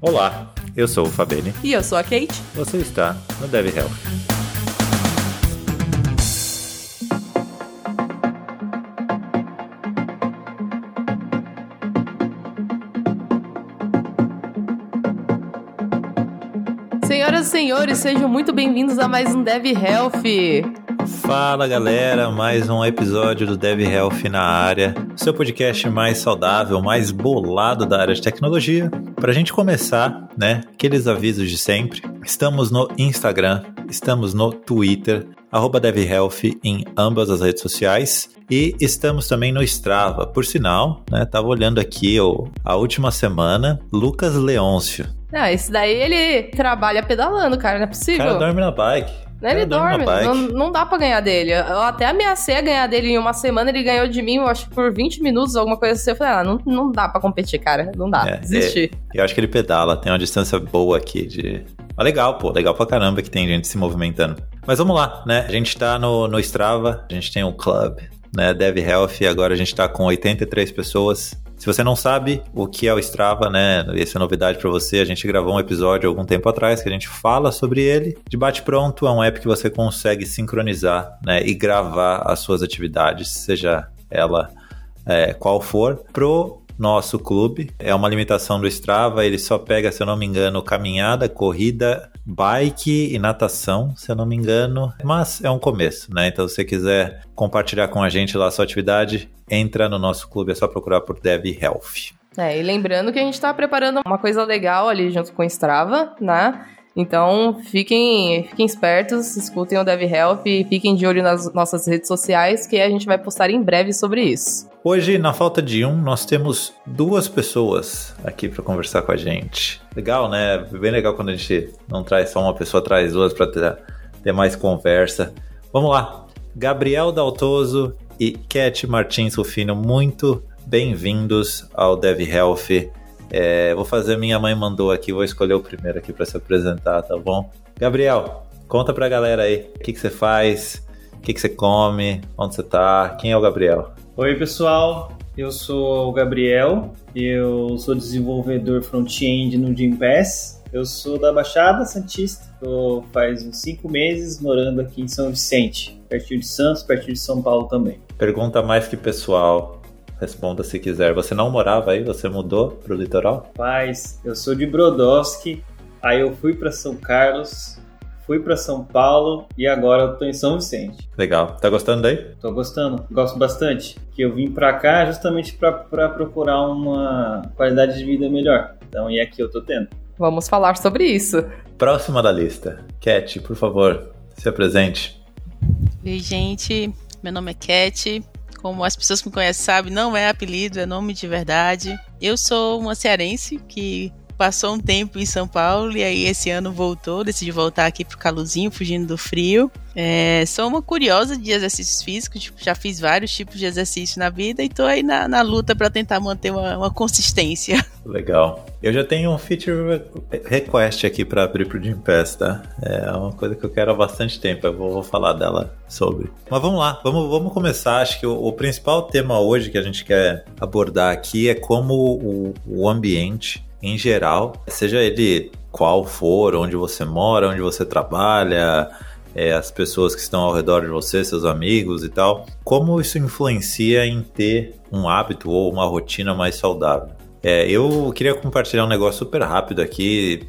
Olá, eu sou o Fabene. E eu sou a Kate. Você está no Dev Health. Senhoras e senhores, sejam muito bem-vindos a mais um Dev Health. Fala galera, mais um episódio do Dev Health na área, seu podcast mais saudável, mais bolado da área de tecnologia. Para a gente começar, né, aqueles avisos de sempre. Estamos no Instagram, estamos no Twitter, arroba DevHealth em ambas as redes sociais. E estamos também no Strava. Por sinal, né, tava olhando aqui ó, a última semana, Lucas Leôncio. Não, esse daí ele trabalha pedalando, cara, não é O possível. cara dorme na bike. Né, Ele dorme não, não dá pra ganhar dele. Eu até ameacei a ganhar dele em uma semana, ele ganhou de mim, eu acho que por 20 minutos, alguma coisa assim. Eu falei, ah, não, não dá pra competir, cara. Não dá. É, Desistir. Eu acho que ele pedala, tem uma distância boa aqui de. Mas legal, pô, legal pra caramba que tem gente se movimentando. Mas vamos lá, né? A gente tá no, no Strava, a gente tem um club, né? Dev Health, agora a gente tá com 83 pessoas. Se você não sabe o que é o Strava, né? Essa é novidade pra você. A gente gravou um episódio algum tempo atrás que a gente fala sobre ele. De bate pronto é um app que você consegue sincronizar, né? E gravar as suas atividades, seja ela é, qual for, pro nosso clube. É uma limitação do Strava, ele só pega, se eu não me engano, caminhada, corrida, bike e natação, se eu não me engano. Mas é um começo, né? Então, se você quiser compartilhar com a gente lá a sua atividade, entra no nosso clube, é só procurar por Dev Health. É, e lembrando que a gente tá preparando uma coisa legal ali junto com o Strava, né? Então, fiquem, fiquem espertos, escutem o Dev Health e fiquem de olho nas nossas redes sociais, que a gente vai postar em breve sobre isso. Hoje, na falta de um, nós temos duas pessoas aqui para conversar com a gente. Legal, né? Bem legal quando a gente não traz só uma pessoa, traz duas para ter, ter mais conversa. Vamos lá. Gabriel Daltoso e Cat Martins Rufino, muito bem-vindos ao Dev Health. É, vou fazer minha mãe mandou aqui, vou escolher o primeiro aqui para se apresentar, tá bom? Gabriel, conta pra galera aí, o que, que você faz, o que, que você come, onde você tá, quem é o Gabriel? Oi, pessoal. Eu sou o Gabriel. Eu sou desenvolvedor front-end no Gympass. Eu sou da Baixada Santista. Tô faz uns cinco meses morando aqui em São Vicente, pertinho de Santos, pertinho de São Paulo também. Pergunta mais que pessoal. Responda se quiser. Você não morava aí? Você mudou pro litoral? Paz, eu sou de Brodowski. Aí eu fui para São Carlos, fui para São Paulo e agora eu tô em São Vicente. Legal. Tá gostando daí? Tô gostando, gosto bastante. Que eu vim pra cá justamente pra pra procurar uma qualidade de vida melhor. Então, e aqui eu tô tendo. Vamos falar sobre isso. Próxima da lista. Cat, por favor, se apresente. Oi, gente. Meu nome é Cat. Como as pessoas que me conhecem sabem, não é apelido, é nome de verdade. Eu sou uma cearense que passou um tempo em São Paulo e aí esse ano voltou, decidi voltar aqui pro caluzinho, fugindo do frio. É, sou uma curiosa de exercícios físicos, tipo, já fiz vários tipos de exercício na vida e tô aí na, na luta para tentar manter uma, uma consistência. Legal. Eu já tenho um feature request aqui para abrir pro Gym Pass, tá? É uma coisa que eu quero há bastante tempo. Eu vou, vou falar dela sobre. Mas vamos lá, vamos, vamos começar. Acho que o, o principal tema hoje que a gente quer abordar aqui é como o, o ambiente em geral, seja ele qual for, onde você mora, onde você trabalha, é, as pessoas que estão ao redor de você, seus amigos e tal, como isso influencia em ter um hábito ou uma rotina mais saudável. É, eu queria compartilhar um negócio super rápido aqui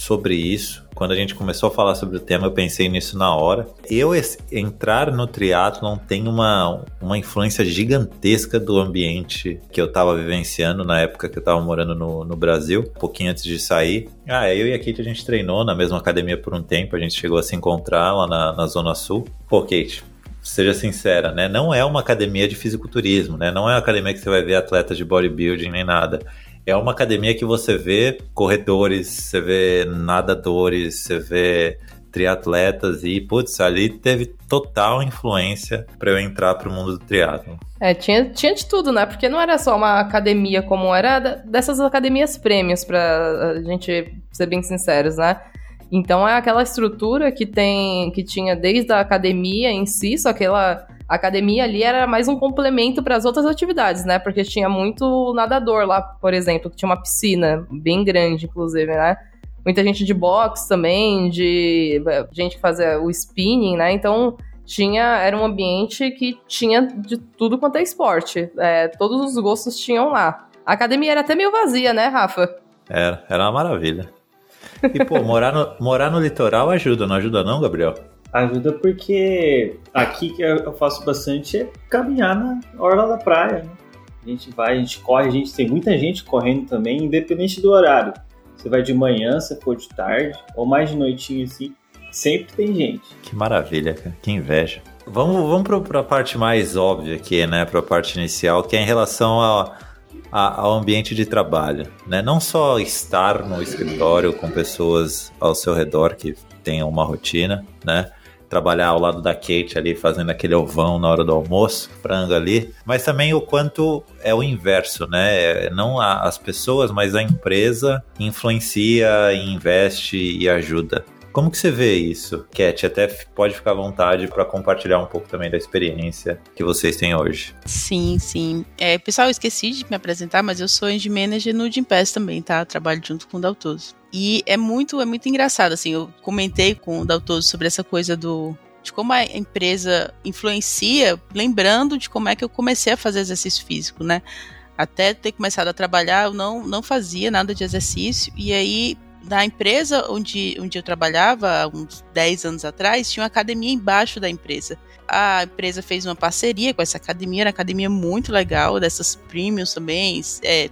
sobre isso. Quando a gente começou a falar sobre o tema, eu pensei nisso na hora. Eu entrar no triatlon tem uma, uma influência gigantesca do ambiente que eu estava vivenciando na época que eu estava morando no, no Brasil, um pouquinho antes de sair. Ah, eu e a Kate a gente treinou na mesma academia por um tempo, a gente chegou a se encontrar lá na, na Zona Sul. Pô, Kate, seja sincera, né? Não é uma academia de fisiculturismo, né? Não é uma academia que você vai ver atletas de bodybuilding nem nada. É uma academia que você vê corredores, você vê nadadores, você vê triatletas e, putz, ali teve total influência para eu entrar pro mundo do triatlo. É, tinha, tinha de tudo, né? Porque não era só uma academia como era dessas academias prêmios, pra a gente ser bem sinceros, né? Então é aquela estrutura que tem, que tinha desde a academia em si, só que ela A academia ali era mais um complemento para as outras atividades, né? Porque tinha muito nadador lá, por exemplo, que tinha uma piscina bem grande, inclusive, né? Muita gente de boxe também, de gente que fazia o spinning, né? Então tinha era um ambiente que tinha de tudo quanto é esporte. É, todos os gostos tinham lá. A academia era até meio vazia, né, Rafa? Era, era uma maravilha. E, pô, morar no, morar no litoral ajuda, não ajuda não, Gabriel? Ajuda porque aqui que eu faço bastante é caminhar na orla da praia. Né? A gente vai, a gente corre, a gente tem muita gente correndo também, independente do horário. Você vai de manhã, se for de tarde, ou mais de noitinho assim, sempre tem gente. Que maravilha, cara. Que inveja. Vamos, vamos para a parte mais óbvia aqui, né? Para a parte inicial, que é em relação ao, ao ambiente de trabalho, né? Não só estar no escritório com pessoas ao seu redor que tenham uma rotina, né? Trabalhar ao lado da Kate ali, fazendo aquele ovão na hora do almoço, frango ali, mas também o quanto é o inverso, né? É, não as pessoas, mas a empresa influencia, investe e ajuda. Como que você vê isso, Cat? Até pode ficar à vontade para compartilhar um pouco também da experiência que vocês têm hoje. Sim, sim. É, pessoal, eu esqueci de me apresentar, mas eu sou Engine Manager no Gimpass também, tá? Trabalho junto com o Daltoso. E é muito, é muito engraçado, assim, eu comentei com o Daltoso sobre essa coisa do de como a empresa influencia, lembrando de como é que eu comecei a fazer exercício físico, né? Até ter começado a trabalhar, eu não, não fazia nada de exercício, e aí na empresa onde, onde eu trabalhava, uns 10 anos atrás, tinha uma academia embaixo da empresa. A empresa fez uma parceria com essa academia, era uma academia muito legal, dessas premiums também, é,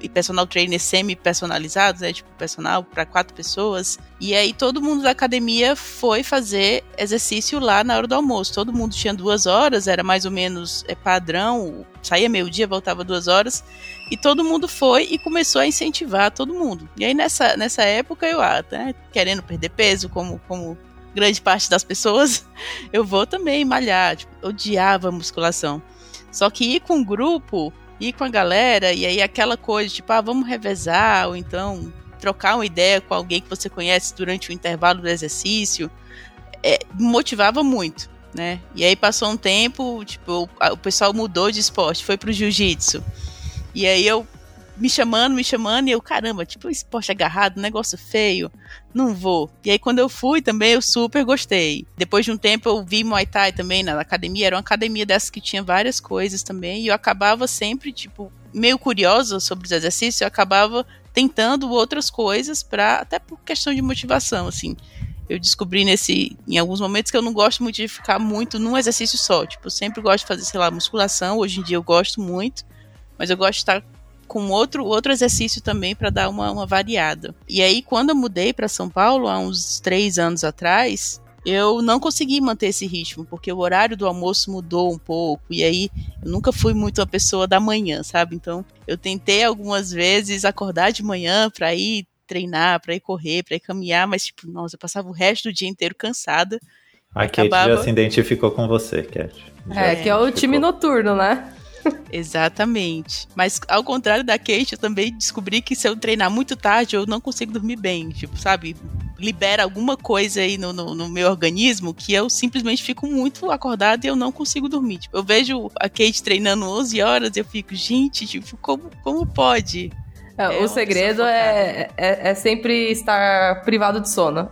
e personal trainer semi-personalizados, né? Tipo, personal para quatro pessoas. E aí todo mundo da academia foi fazer exercício lá na hora do almoço. Todo mundo tinha duas horas, era mais ou menos é, padrão, saía meio-dia, voltava duas horas. E todo mundo foi e começou a incentivar todo mundo. E aí nessa, nessa época eu, ah, né, querendo perder peso, como, como grande parte das pessoas, eu vou também malhar. Tipo, odiava musculação. Só que ir com um grupo ir com a galera e aí aquela coisa, tipo, ah, vamos revezar, ou então trocar uma ideia com alguém que você conhece durante o intervalo do exercício, é, motivava muito, né? E aí passou um tempo, tipo, o, o pessoal mudou de esporte, foi pro jiu-jitsu. E aí eu me chamando, me chamando, e eu, caramba, tipo, esporte agarrado, negócio feio, não vou. E aí, quando eu fui também, eu super gostei. Depois de um tempo, eu vi Muay Thai também na academia, era uma academia dessas que tinha várias coisas também, e eu acabava sempre, tipo, meio curiosa sobre os exercícios, eu acabava tentando outras coisas para até por questão de motivação, assim. Eu descobri nesse, em alguns momentos que eu não gosto muito de ficar muito num exercício só. Tipo, eu sempre gosto de fazer, sei lá, musculação. Hoje em dia eu gosto muito, mas eu gosto de estar com outro, outro exercício também para dar uma, uma variada. E aí, quando eu mudei para São Paulo, há uns três anos atrás, eu não consegui manter esse ritmo, porque o horário do almoço mudou um pouco, e aí eu nunca fui muito uma pessoa da manhã, sabe? Então, eu tentei algumas vezes acordar de manhã para ir treinar, para ir correr, para ir caminhar, mas tipo, nossa, eu passava o resto do dia inteiro cansada. A Kate acabava... já se identificou com você, Kate. É, que é o time noturno, né? Exatamente. Mas ao contrário da Kate, eu também descobri que se eu treinar muito tarde, eu não consigo dormir bem. Tipo, sabe? Libera alguma coisa aí no, no, no meu organismo que eu simplesmente fico muito acordada e eu não consigo dormir. Tipo, eu vejo a Kate treinando 11 horas e eu fico, gente, tipo, como, como pode? É, o segredo é, é, é, sempre estar privado de sono.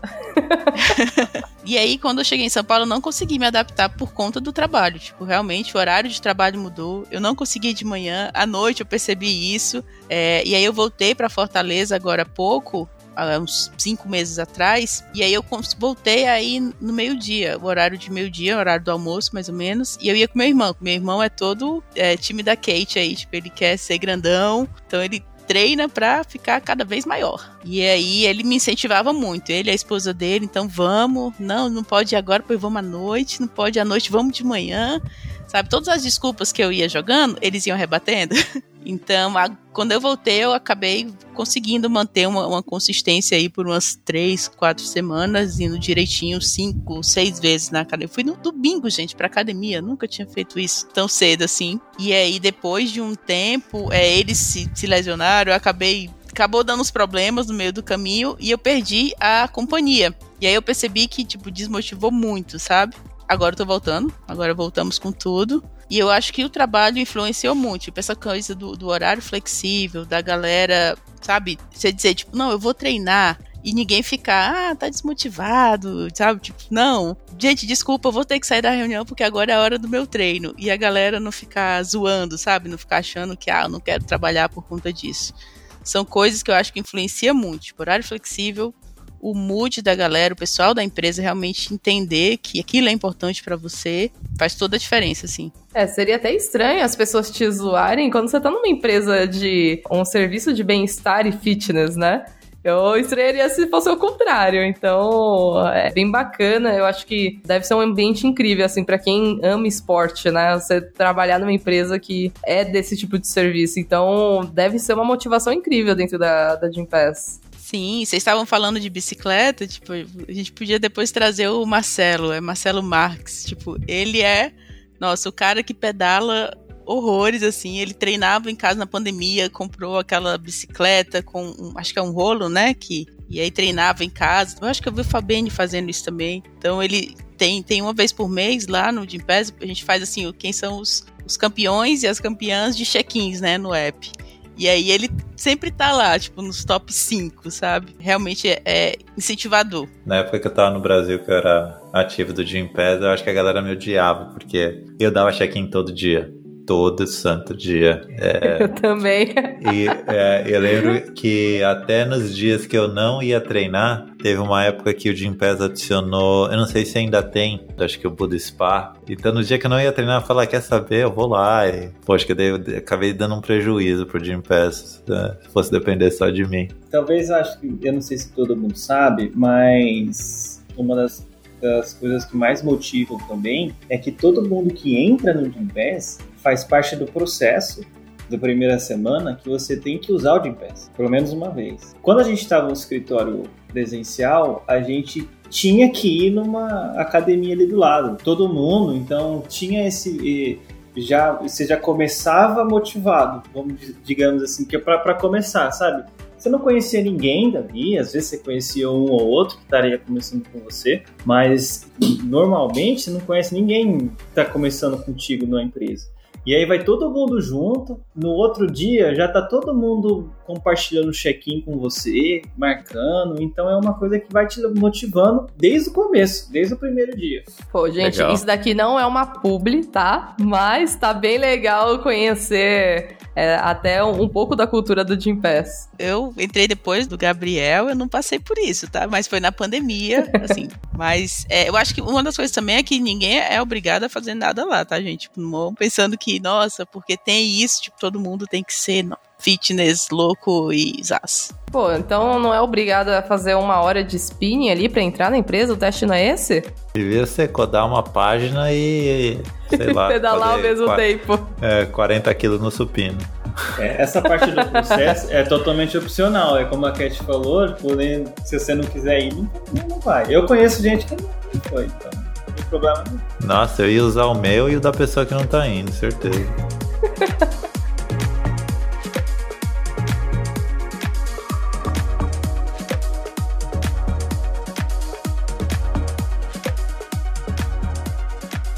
e aí, quando eu cheguei em São Paulo, eu não consegui me adaptar por conta do trabalho. Tipo, realmente, o horário de trabalho mudou. Eu não consegui de manhã. À noite eu percebi isso. É, e aí eu voltei para Fortaleza agora há pouco, há uns cinco meses atrás, e aí eu voltei aí no meio-dia, o horário de meio-dia, o horário do almoço, mais ou menos, e eu ia com meu irmão. Meu irmão é todo é, time da Kate aí, tipo, ele quer ser grandão, então ele treina para ficar cada vez maior. E aí ele me incentivava muito, ele e a esposa dele, então vamos, não, não pode ir agora, pois vamos à noite, não pode ir à noite, vamos de manhã. Sabe, todas as desculpas que eu ia jogando, eles iam rebatendo. Então, a, quando eu voltei, eu acabei conseguindo manter uma, uma, consistência aí por umas três, quatro semanas, indo direitinho cinco, seis vezes na academia. Fui no domingo, gente, pra academia. Nunca tinha feito isso tão cedo assim. E aí, depois de um tempo, é, eles se, se lesionaram, eu acabei acabou dando uns problemas no meio do caminho e eu perdi a companhia. E aí eu percebi que, tipo, desmotivou muito, sabe? Agora eu tô voltando, agora voltamos com tudo. E eu acho que o trabalho influenciou muito, tipo, essa coisa do, do horário flexível, da galera, sabe? Você dizer, tipo, não, eu vou treinar e ninguém ficar, ah, tá desmotivado, sabe? Tipo, não, gente, desculpa, eu vou ter que sair da reunião porque agora é a hora do meu treino. E a galera não ficar zoando, sabe? Não ficar achando que, ah, eu não quero trabalhar por conta disso. São coisas que eu acho que influencia muito. Tipo, horário flexível, o mood da galera, o pessoal da empresa realmente entender que aquilo é importante para você, faz toda a diferença, assim. É, seria até estranho as pessoas te zoarem quando você tá numa empresa de um serviço de bem-estar e fitness, né? Eu estranharia se fosse o contrário. Então, é bem bacana. Eu acho que deve ser um ambiente incrível, assim, para quem ama esporte, né? Você trabalhar numa empresa que é desse tipo de serviço. Então, deve ser uma motivação incrível dentro da, da Gym Pass. Sim, vocês estavam falando de bicicleta, tipo, a gente podia depois trazer o Marcelo, é Marcelo Marques, tipo, ele é, nossa, o cara que pedala horrores, assim, ele treinava em casa na pandemia, comprou aquela bicicleta com, acho que é um rolo, né, que, e aí treinava em casa, eu acho que eu vi o Fabene fazendo isso também, então ele tem, tem uma vez por mês lá no Gympass, a gente faz assim, quem são os, os campeões e as campeãs de check-ins, né, no app. E aí ele sempre tá lá, tipo, nos top 5, sabe? Realmente é, é, incentivador. Na época que eu tava no Brasil, que eu era ativo do Gym Pass, eu acho que a galera me odiava, porque eu dava check-in todo dia todo santo dia. É, eu também. E é, eu lembro que até nos dias que eu não ia treinar, teve uma época que o Jim Pass adicionou, eu não sei se ainda tem, acho que o Buda Spa. Então no dia que eu não ia treinar, eu falei, ah, quer saber, eu vou lá. E, poxa, que eu, eu acabei dando um prejuízo pro Jim Pass, né, se fosse depender só de mim. Talvez, acho que, eu não sei se todo mundo sabe, mas uma das das coisas que mais motivam também é que todo mundo que entra no Gympass faz parte do processo da primeira semana que você tem que usar o Gympass, pelo menos uma vez. Quando a gente estava no escritório presencial, a gente tinha que ir numa academia ali do lado, todo mundo, então tinha esse já você já começava motivado, vamos digamos assim, que é para começar, sabe? Você não conhecia ninguém dali, às vezes você conhecia um ou outro que estaria começando com você, mas normalmente você não conhece ninguém que está começando contigo na empresa. E aí vai todo mundo junto. No outro dia já tá todo mundo compartilhando check-in com você, marcando. Então é uma coisa que vai te motivando desde o começo, desde o primeiro dia. Pô, gente, legal. isso daqui não é uma publi, tá? Mas tá bem legal conhecer é, até um, um, pouco da cultura do Jim Pass. Eu entrei depois do Gabriel, eu não passei por isso, tá? Mas foi na pandemia, assim. Mas é, eu acho que uma das coisas também é que ninguém é obrigado a fazer nada lá, tá, gente? Tipo, não pensando que, nossa, porque tem isso, tipo, todo mundo tem que ser não, fitness louco e zaz. Pô, então não é obrigado a fazer uma hora de spinning ali para entrar na empresa? O teste não é esse? Devia ser codar uma página e, sei lá... Pedalar ao mesmo tempo. É, 40 quilos no supino. É, essa parte do processo é totalmente opcional. É como a Cat falou, tipo, se você não quiser ir, não, não vai. Eu conheço gente que não foi, então não tem problema nenhum. Nossa, eu ia usar o meu e o da pessoa que não tá indo, certeza.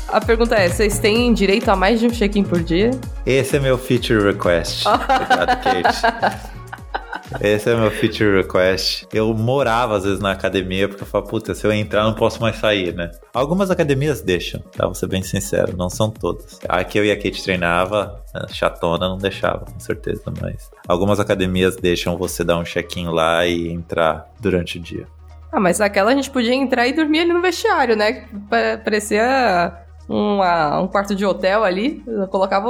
A pergunta é: vocês têm direito a mais de um check-in por dia? Esse é meu feature request. Obrigado, Kate. Esse é meu feature request. Eu morava às vezes na academia porque eu falava, puta, se eu entrar não posso mais sair, né? Algumas academias deixam, tá? Vou ser bem sincero, não são todas. Aqui eu e a Kate treinava, chatona não deixava, com certeza, mas algumas academias deixam você dar um check-in lá e entrar durante o dia. Ah, mas aquela a gente podia entrar e dormir ali no vestiário, né? Parecia uma, um quarto de hotel ali, colocava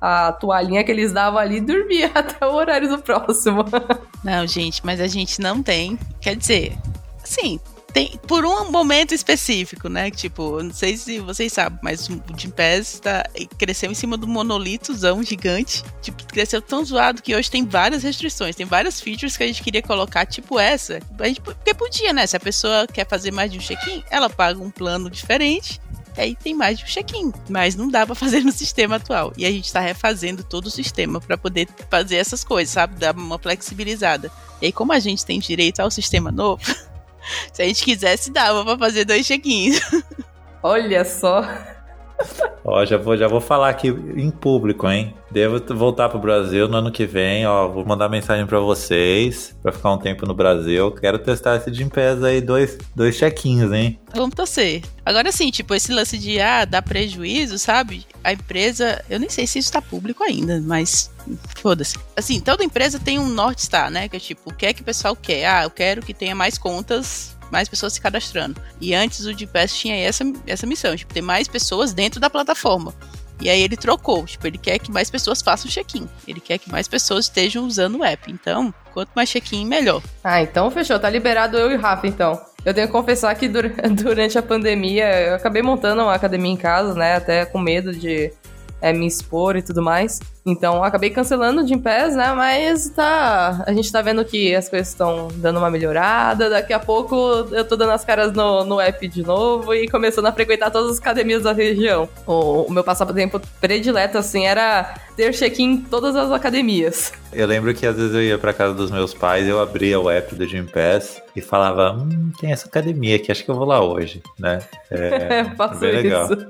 a, a toalhinha que eles davam ali e dormia até o horário do próximo. Não, gente, mas a gente não tem. Quer dizer, sim, tem por um momento específico, né? Tipo, não sei se vocês sabem, mas o Jim Pass tá, cresceu em cima do monolitozão gigante. Tipo, cresceu tão zoado que hoje tem várias restrições, tem várias features que a gente queria colocar, tipo essa. A gente, porque podia, né? Se a pessoa quer fazer mais de um check-in, ela paga um plano diferente aí tem mais de um check-in, mas não dá para fazer no sistema atual. E a gente está refazendo todo o sistema para poder fazer essas coisas, sabe? Dar uma flexibilizada. E aí, como a gente tem direito ao sistema novo, se a gente quisesse, dava para fazer dois check-ins. Olha só. Ó, já vou, já vou falar aqui em público, hein? Devo voltar pro Brasil no ano que vem, ó. Vou mandar mensagem para vocês para ficar um tempo no Brasil. Quero testar esse Gympass aí, dois, dois chequinhos, hein? Vamos torcer. Agora sim, tipo, esse lance de ah, dar prejuízo, sabe? A empresa, eu nem sei se isso tá público ainda, mas foda-se. Assim, toda empresa tem um North Star, né? Que é tipo, o que é que o pessoal quer? Ah, eu quero que tenha mais contas mais pessoas se cadastrando. E antes o GPS tinha essa, essa missão, tipo, ter mais pessoas dentro da plataforma. E aí ele trocou, tipo, ele quer que mais pessoas façam check-in. Ele quer que mais pessoas estejam usando o app. Então, quanto mais check-in, melhor. Ah, então fechou. Tá liberado eu e o Rafa, então. Eu tenho que confessar que durante a pandemia eu acabei montando uma academia em casa, né? Até com medo de é, me expor e tudo mais. Então acabei cancelando o Gym Pass, né? Mas tá. A gente tá vendo que as coisas estão dando uma melhorada. Daqui a pouco eu tô dando as caras no, no app de novo e começando a frequentar todas as academias da região. O, o meu passatempo predileto, assim, era ter check-in em todas as academias. Eu lembro que às vezes eu ia pra casa dos meus pais, eu abria o app do Gym Pass e falava: Hum, tem essa academia aqui, acho que eu vou lá hoje, né? É, Faço bem legal. isso.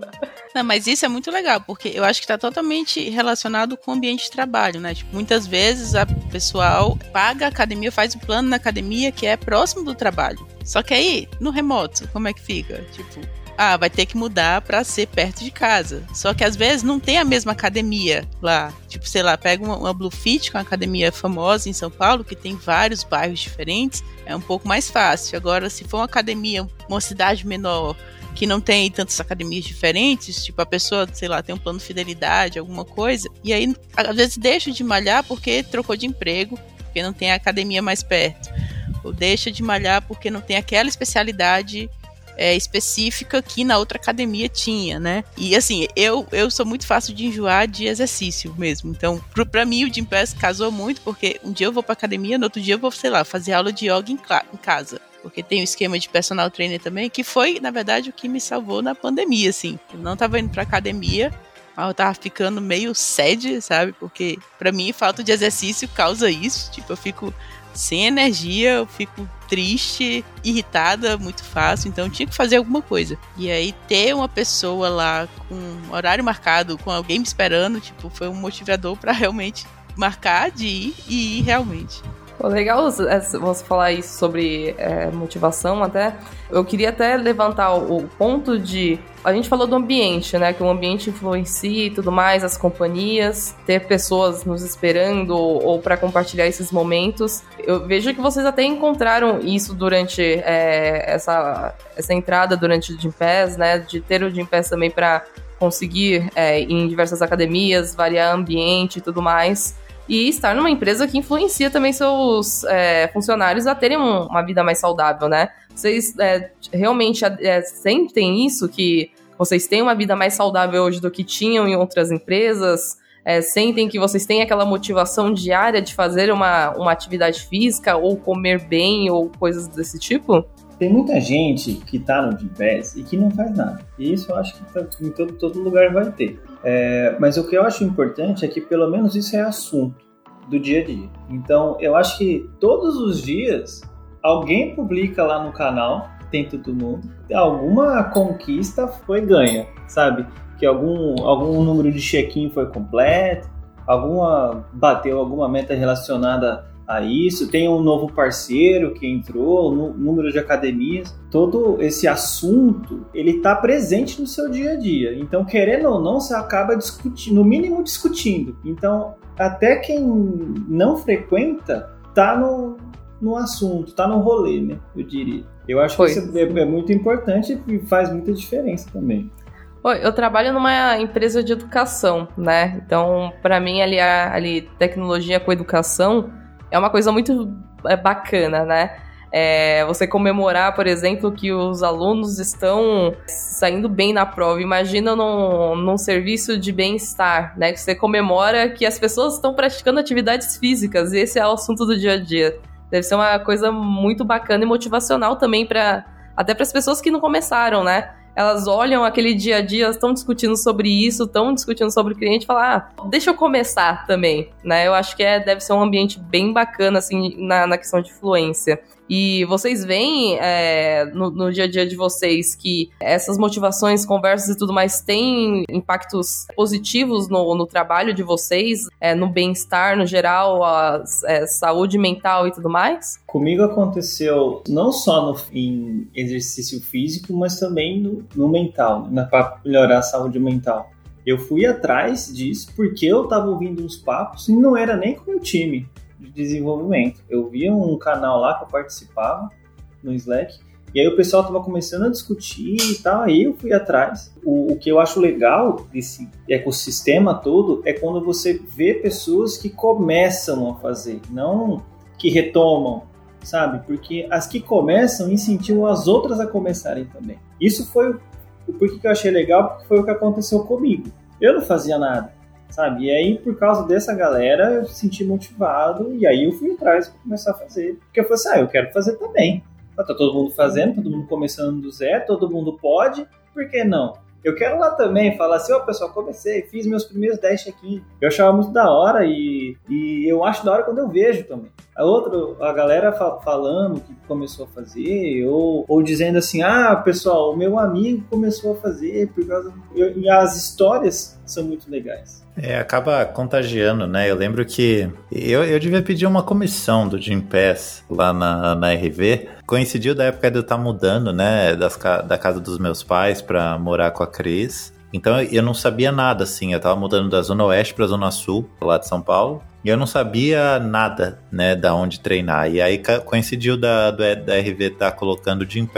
Não, mas isso é muito legal, porque eu acho que está totalmente relacionado com o ambiente de trabalho, né? Tipo, muitas vezes a pessoal paga a academia, faz o plano na academia que é próximo do trabalho. Só que aí, no remoto, como é que fica? Tipo, ah, vai ter que mudar para ser perto de casa. Só que às vezes não tem a mesma academia lá. Tipo, sei lá, pega uma, uma Bluefit, que é uma academia famosa em São Paulo, que tem vários bairros diferentes, é um pouco mais fácil. Agora, se for uma academia, uma cidade menor, que não tem tantas academias diferentes, tipo, a pessoa, sei lá, tem um plano de fidelidade, alguma coisa, e aí às vezes deixa de malhar porque trocou de emprego, porque não tem a academia mais perto, ou deixa de malhar porque não tem aquela especialidade é, específica que na outra academia tinha, né? E assim, eu, eu sou muito fácil de enjoar de exercício mesmo. Então, pro, pra mim, o Jim Pass casou muito, porque um dia eu vou pra academia, no outro dia eu vou, sei lá, fazer aula de yoga em, em casa porque tem o esquema de personal trainer também, que foi, na verdade, o que me salvou na pandemia, assim. Eu não tava indo pra academia, mas eu tava ficando meio sede, sabe? Porque para mim falta de exercício causa isso. Tipo, eu fico sem energia, eu fico triste, irritada muito fácil, então tinha que fazer alguma coisa. E aí ter uma pessoa lá com horário marcado, com alguém me esperando, tipo, foi um motivador para realmente marcar de ir e ir realmente. Legal é, você falar isso sobre é, motivação até. Eu queria até levantar o, ponto de. A gente falou do ambiente, né? Que o ambiente influencia e tudo mais, as companhias, ter pessoas nos esperando ou, para compartilhar esses momentos. Eu vejo que vocês até encontraram isso durante é, essa, essa entrada durante o Pass, né? De ter o Pass também para conseguir é, em diversas academias, variar ambiente e tudo mais e estar numa empresa que influencia também seus é, funcionários a terem um, uma vida mais saudável, né? Vocês é, realmente é, sentem isso, que vocês têm uma vida mais saudável hoje do que tinham em outras empresas? É, sentem que vocês têm aquela motivação diária de fazer uma, uma atividade física ou comer bem ou coisas desse tipo? Tem muita gente que tá no Gympass e que não faz nada. E isso eu acho que tá, em todo, todo lugar vai ter. É, mas o que eu acho importante é que pelo menos isso é assunto do dia a dia. Então eu acho que todos os dias alguém publica lá no canal, tem todo mundo, alguma conquista foi ganha, sabe? Que algum, algum número de check-in foi completo, alguma bateu alguma meta relacionada a isso, tem um novo parceiro que entrou, número de academias, todo esse assunto ele está presente no seu dia a dia. Então, querendo ou não, você acaba discutindo, no mínimo discutindo. Então, até quem não frequenta tá no, no assunto, tá no rolê, né? Eu diria. Eu acho que isso é, é muito importante e faz muita diferença também. Eu trabalho numa empresa de educação, né? Então, para mim, ali, ali, tecnologia com educação é uma coisa muito é, bacana, né? É, você comemorar, por exemplo, que os alunos estão saindo bem na prova. Imagina num, num serviço de bem-estar, né? Que você comemora que as pessoas estão praticando atividades físicas, e esse é o assunto do dia a dia. Deve ser uma coisa muito bacana e motivacional também para até para as pessoas que não começaram, né? Elas olham aquele dia a dia, estão discutindo sobre isso, estão discutindo sobre o cliente e falam, ah, deixa eu começar também, né? Eu acho que é, deve ser um ambiente bem bacana, assim, na, na questão de influência. E vocês veem é, no, no, dia a dia de vocês que essas motivações, conversas e tudo mais têm impactos positivos no, no trabalho de vocês, é, no bem-estar no geral, a é, saúde mental e tudo mais? Comigo aconteceu não só no, em exercício físico, mas também no, no mental, né, para melhorar a saúde mental. Eu fui atrás disso porque eu estava ouvindo uns papos e não era nem com o meu time de desenvolvimento. Eu via um canal lá que eu participava no Slack, e aí o pessoal estava começando a discutir e tal, aí eu fui atrás. O, o, que eu acho legal desse ecossistema todo é quando você vê pessoas que começam a fazer, não que retomam, sabe? Porque as que começam incentivam as outras a começarem também. Isso foi o porquê que eu achei legal, porque foi o que aconteceu comigo. Eu não fazia nada sabe? E aí, por causa dessa galera, eu me senti motivado e aí eu fui atrás para começar a fazer. Porque eu falei assim, ah, eu quero fazer também. Tá todo mundo fazendo, todo mundo começando do zero, todo mundo pode, por que não? Eu quero lá também falar assim, ó oh, pessoal, comecei, fiz meus primeiros 10 check-in. Eu achava muito da hora e, e eu acho da hora quando eu vejo também. A outra, a galera falando que começou a fazer, ou, ou dizendo assim, ah, pessoal, o meu amigo começou a fazer, por causa. E as histórias são muito legais. É, acaba contagiando, né? Eu lembro que eu, eu devia pedir uma comissão do Jim Pass lá na, na RV. Coincidiu da época de eu estar tá mudando, né? Das, da casa dos meus pais para morar com a Cris. Então eu não sabia nada, assim. Eu tava mudando da Zona Oeste pra Zona Sul, lá de São Paulo. E eu não sabia nada, né, da onde treinar. E aí coincidiu da, do, da RV estar tá colocando o Gym.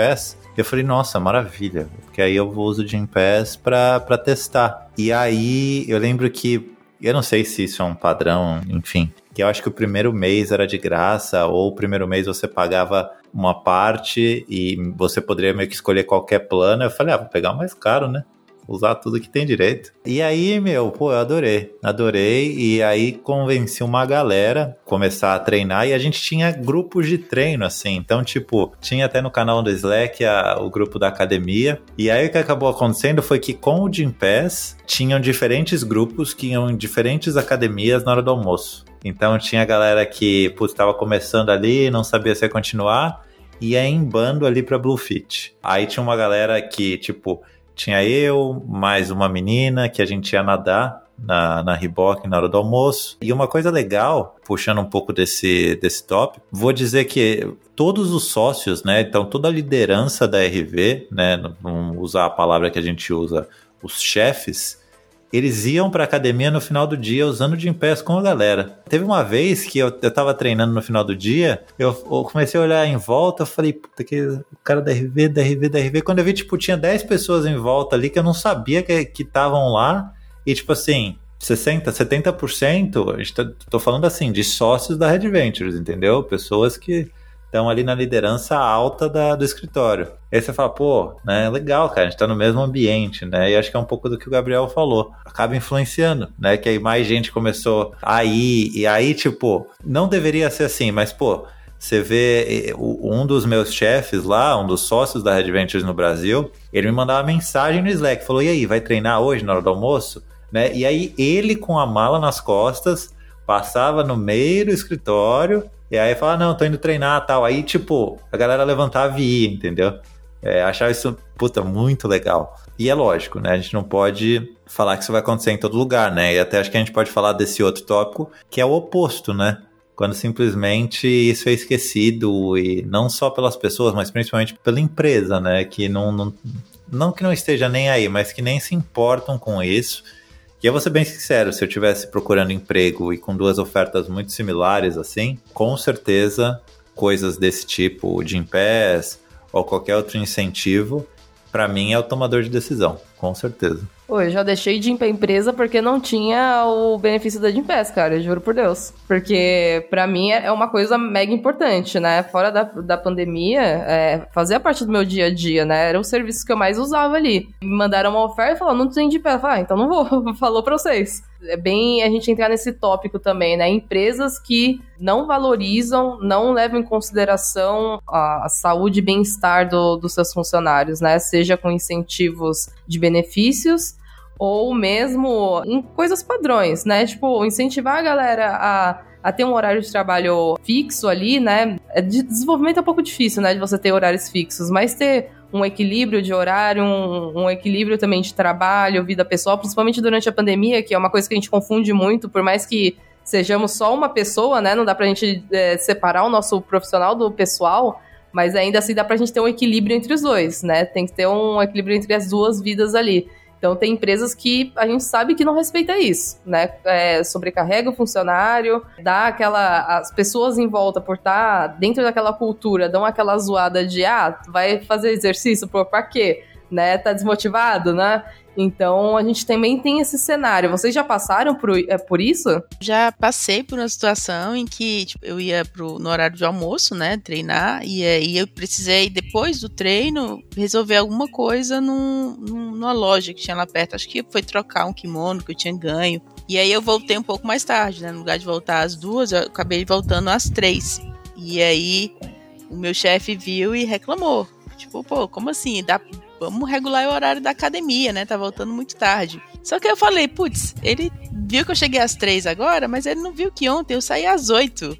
Eu falei, nossa, maravilha. Porque aí eu vou usar o Gym Pass pra, pra testar. E aí eu lembro que. Eu não sei se isso é um padrão, enfim. Que eu acho que o primeiro mês era de graça, ou o primeiro mês você pagava uma parte e você poderia meio que escolher qualquer plano. Eu falei, ah, vou pegar o mais caro, né? Usar tudo que tem direito. E aí, meu, pô, eu adorei. Adorei. E aí convenci uma galera começar a treinar. E a gente tinha grupos de treino, assim. Então, tipo, tinha até no canal do Slack a, o grupo da academia. E aí o que acabou acontecendo foi que com o Gym Pass tinham diferentes grupos que iam em diferentes academias na hora do almoço. Então tinha galera que, estava começando ali, não sabia se ia continuar, ia em bando ali pra Bluefit. Aí tinha uma galera que, tipo, tinha eu, mais uma menina que a gente ia nadar na, na Riboc na hora do almoço. E uma coisa legal, puxando um pouco desse, desse top, vou dizer que todos os sócios, né? Então toda a liderança da RV, né? Vamos usar a palavra que a gente usa, os chefes, eles iam pra academia no final do dia usando de pés com a galera. Teve uma vez que eu, eu tava treinando no final do dia, eu, eu comecei a olhar em volta, eu falei, puta, que o cara da RV, da RV, da RV. Quando eu vi, tipo, tinha 10 pessoas em volta ali que eu não sabia que estavam lá. E, tipo assim, 60%, 70%, a gente tá, tô falando assim, de sócios da Red Ventures, entendeu? Pessoas que estão ali na liderança alta da, do escritório. Aí você fala, pô, né, legal, cara, a gente tá no mesmo ambiente, né? E acho que é um pouco do que o Gabriel falou. Acaba influenciando, né? Que aí mais gente começou a ir, e aí, tipo, não deveria ser assim, mas, pô, você vê um dos meus chefes lá, um dos sócios da Red Ventures no Brasil, ele me mandava mensagem no Slack, falou: "E aí, vai treinar hoje na hora do almoço?", né? E aí ele com a mala nas costas passava no meio do escritório e aí fala, não, tô indo treinar tal. Aí, tipo, a galera levantava e ia, entendeu? É, achava isso, puta, muito legal. E é lógico, né? A gente não pode falar que isso vai acontecer em todo lugar, né? E até acho que a gente pode falar desse outro tópico, que é o oposto, né? Quando simplesmente isso é esquecido, e não só pelas pessoas, mas principalmente pela empresa, né? Que não, não, não que não esteja nem aí, mas que nem se importam com isso e eu vou ser bem sincero, se eu tivesse procurando emprego e com duas ofertas muito similares assim, com certeza coisas desse tipo, de Pass ou qualquer outro incentivo, para mim é o tomador de decisão, com certeza. Pô, eu já deixei de ir pra empresa porque não tinha o benefício da Gimpass, cara, eu juro por Deus. Porque para mim é, uma coisa mega importante, né? Fora da, da pandemia, é, fazia parte do meu dia a dia, né? Era o serviço que eu mais usava ali. Me mandaram uma oferta e falaram, não tem Gimpass. Ah, então não vou. Falou pra vocês é bem a gente entrar nesse tópico também, né? Empresas que não valorizam, não levam em consideração a, a saúde e bem-estar do, dos seus funcionários, né? Seja com incentivos de benefícios ou mesmo em coisas padrões, né? Tipo, incentivar a galera a a ter um horário de trabalho fixo ali, né? É, de desenvolvimento é um pouco difícil, né, de você ter horários fixos, mas ter um equilíbrio de horário, um, um, equilíbrio também de trabalho, vida pessoal, principalmente durante a pandemia, que é uma coisa que a gente confunde muito, por mais que sejamos só uma pessoa, né? Não dá pra gente é, separar o nosso profissional do pessoal, mas ainda assim dá pra gente ter um equilíbrio entre os dois, né? Tem que ter um equilíbrio entre as duas vidas ali. Então tem empresas que a gente sabe que não respeita isso, né? É, sobrecarrega o funcionário, dá aquela. As pessoas em volta por estar tá dentro daquela cultura dão aquela zoada de ah, vai fazer exercício, pô, pra quê? Né? Tá desmotivado, né? Então a gente também tem esse cenário. Vocês já passaram por, é, por isso? Já passei por uma situação em que tipo, eu ia pro, no horário de almoço, né, treinar, e aí eu precisei, depois do treino, resolver alguma coisa num, numa loja que tinha lá perto. Acho que foi trocar um kimono que eu tinha ganho. E aí eu voltei um pouco mais tarde, né? No lugar de voltar às duas, eu acabei voltando às três. E aí o meu chefe viu e reclamou. Tipo, pô, como assim? Dá, vamos regular o horário da academia, né? Tá voltando muito tarde. Só que eu falei, putz, ele viu que eu cheguei às três agora, mas ele não viu que ontem eu saí às oito.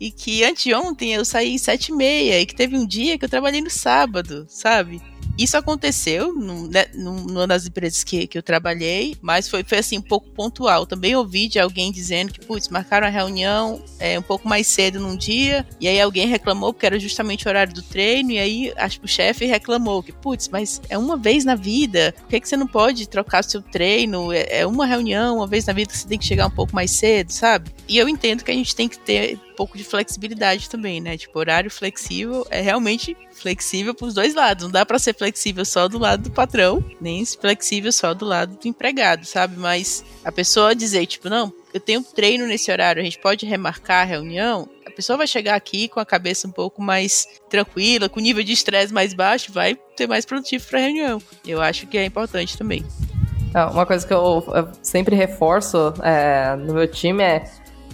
E que anteontem eu saí às sete e meia. E que teve um dia que eu trabalhei no sábado, sabe? Isso aconteceu né, numa das empresas que, que eu trabalhei, mas foi, foi assim, um pouco pontual. Também ouvi de alguém dizendo que, putz, marcaram a reunião é, um pouco mais cedo num dia, e aí alguém reclamou porque era justamente o horário do treino, e aí acho que o chefe reclamou que, putz, mas é uma vez na vida, por que, que você não pode trocar seu treino? É, é uma reunião, uma vez na vida que você tem que chegar um pouco mais cedo, sabe? E eu entendo que a gente tem que ter um pouco de flexibilidade também, né? Tipo, horário flexível é realmente flexível para os dois lados. Não dá para ser flexível só do lado do patrão, nem flexível só do lado do empregado, sabe? Mas a pessoa dizer, tipo, não, eu tenho treino nesse horário, a gente pode remarcar a reunião. A pessoa vai chegar aqui com a cabeça um pouco mais tranquila, com nível de estresse mais baixo, vai ser mais produtivo para a reunião. Eu acho que é importante também. É, uma coisa que eu, eu sempre reforço é, no meu time é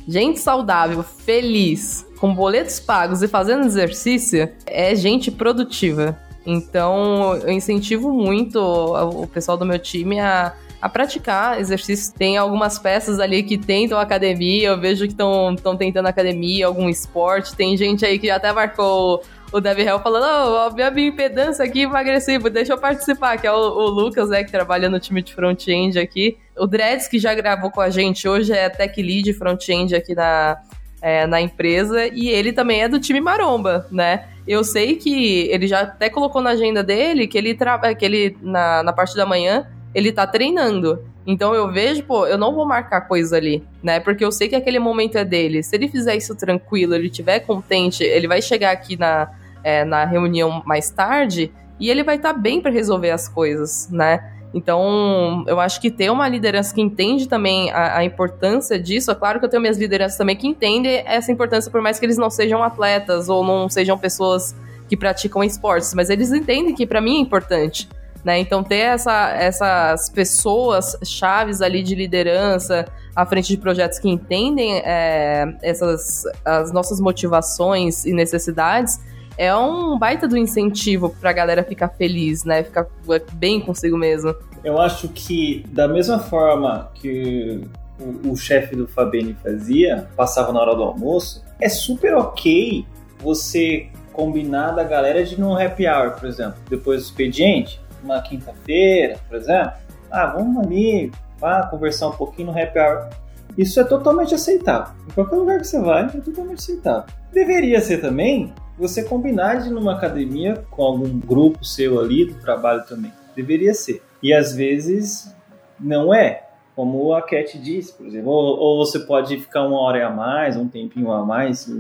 gente saudável, feliz, com boletos pagos e fazendo exercício é gente produtiva. Então, eu incentivo muito o pessoal do meu time a, a praticar exercício. Tem algumas peças ali que tentam academia, eu vejo que estão tentando academia, algum esporte. Tem gente aí que até marcou o Dev Hell falando, oh, a minha impedância aqui emagreciva, deixa eu participar, que é o, o Lucas, né, que trabalha no time de front-end aqui. O Dreds, que já gravou com a gente, hoje é tech lead front-end aqui na, é, na empresa e ele também é do time Maromba, né? Eu sei que ele já até colocou na agenda dele que ele que ele na, na parte da manhã ele tá treinando. Então eu vejo, pô, eu não vou marcar coisa ali, né? Porque eu sei que aquele momento é dele. Se ele fizer isso tranquilo, ele estiver contente, ele vai chegar aqui na, é, na reunião mais tarde e ele vai estar tá bem para resolver as coisas, né? Então, eu acho que ter uma liderança que entende também a, a, importância disso, é claro que eu tenho minhas lideranças também que entendem essa importância, por mais que eles não sejam atletas ou não sejam pessoas que praticam esportes, mas eles entendem que para mim é importante. Né? Então, ter essa, essas pessoas chaves ali de liderança à frente de projetos que entendem é, essas as nossas motivações e necessidades é um baita do incentivo pra galera ficar feliz, né? Ficar bem consigo mesmo. Eu acho que, da mesma forma que o, o chefe do Fabene fazia, passava na hora do almoço, é super ok você combinar da galera de num happy hour, por exemplo, depois do expediente, uma quinta-feira, por exemplo. Ah, vamos ali, vá conversar um pouquinho no happy hour. Isso é totalmente aceitável. Em qualquer lugar que você vai, é totalmente aceitável. Deveria ser também você combinar de ir numa academia com algum grupo seu ali do trabalho também. Deveria ser. E às vezes não é. Como a Cat disse, por exemplo. Ou, ou você pode ficar uma hora a mais, um tempinho a mais,